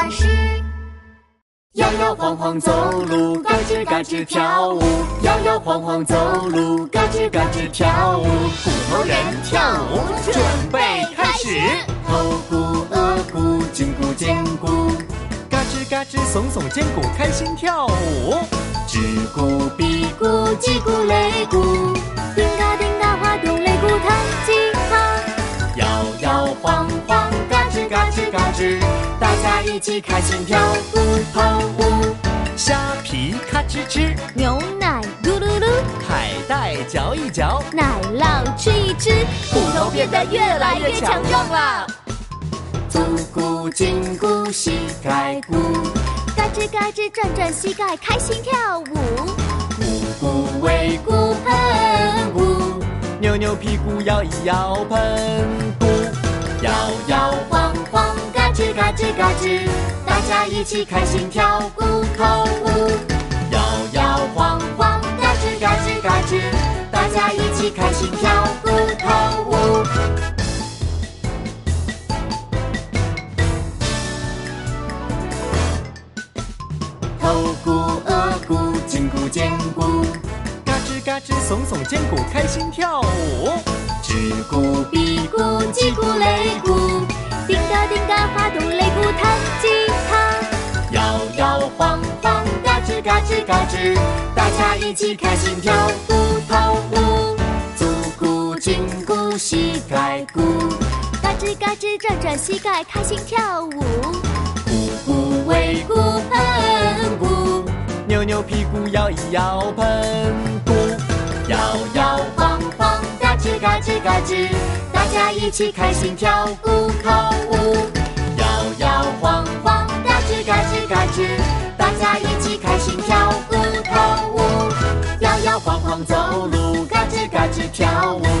巴士。摇摇晃晃走路，嘎吱嘎吱跳舞。摇摇晃晃走路，嘎吱嘎吱跳舞。骨头人跳舞，准备开始。头骨、额骨、颈骨、肩骨，嘎吱嘎吱耸耸肩骨，开心跳舞。一起开心跳舞跑舞。虾皮咔吱吱，牛奶咕噜噜，海带嚼一嚼，奶酪吃一吃，骨头变得越来越强壮了。足骨、胫骨、膝盖骨，嘎吱嘎吱转转膝盖，开心跳舞。股骨、尾骨、盆骨，扭扭屁股摇一摇盆骨，摇摇晃吱，大家一起开心跳骨头舞。摇摇晃晃，嘎吱嘎吱嘎吱，大家一起开心跳骨头舞。头骨、额骨、颈骨、肩骨，嘎吱嘎吱耸耸肩骨，开心跳吱嘎吱，大家一起开心跳舞头舞。足骨、胫骨、膝盖骨，嘎吱嘎吱转转膝盖，开心跳舞。股骨、尾骨、盆骨，扭扭屁股摇一摇盆骨，摇摇晃晃，嘎吱嘎吱嘎吱，大家一起开心跳舞头舞。跳舞，